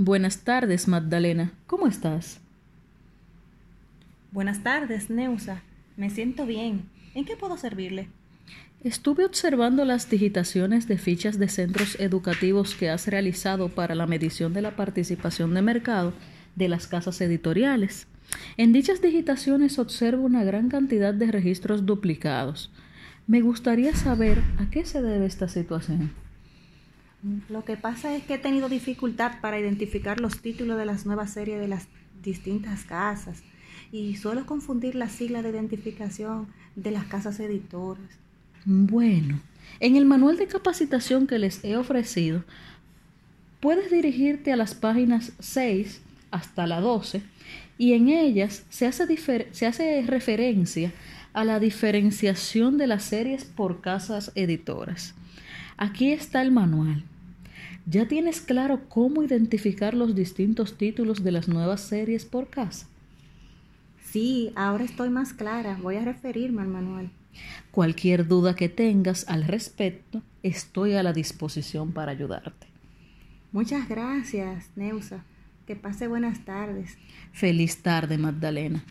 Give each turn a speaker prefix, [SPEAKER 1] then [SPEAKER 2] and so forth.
[SPEAKER 1] Buenas tardes, Magdalena. ¿Cómo estás?
[SPEAKER 2] Buenas tardes, Neusa. Me siento bien. ¿En qué puedo servirle?
[SPEAKER 1] Estuve observando las digitaciones de fichas de centros educativos que has realizado para la medición de la participación de mercado de las casas editoriales. En dichas digitaciones observo una gran cantidad de registros duplicados. Me gustaría saber a qué se debe esta situación.
[SPEAKER 2] Lo que pasa es que he tenido dificultad para identificar los títulos de las nuevas series de las distintas casas y suelo confundir la sigla de identificación de las casas editoras.
[SPEAKER 1] Bueno, en el manual de capacitación que les he ofrecido, puedes dirigirte a las páginas 6 hasta la 12 y en ellas se hace, se hace referencia a la diferenciación de las series por casas editoras. Aquí está el manual. ¿Ya tienes claro cómo identificar los distintos títulos de las nuevas series por casa?
[SPEAKER 2] Sí, ahora estoy más clara. Voy a referirme al manual.
[SPEAKER 1] Cualquier duda que tengas al respecto, estoy a la disposición para ayudarte.
[SPEAKER 2] Muchas gracias, Neusa. Que pase buenas tardes.
[SPEAKER 1] Feliz tarde, Magdalena.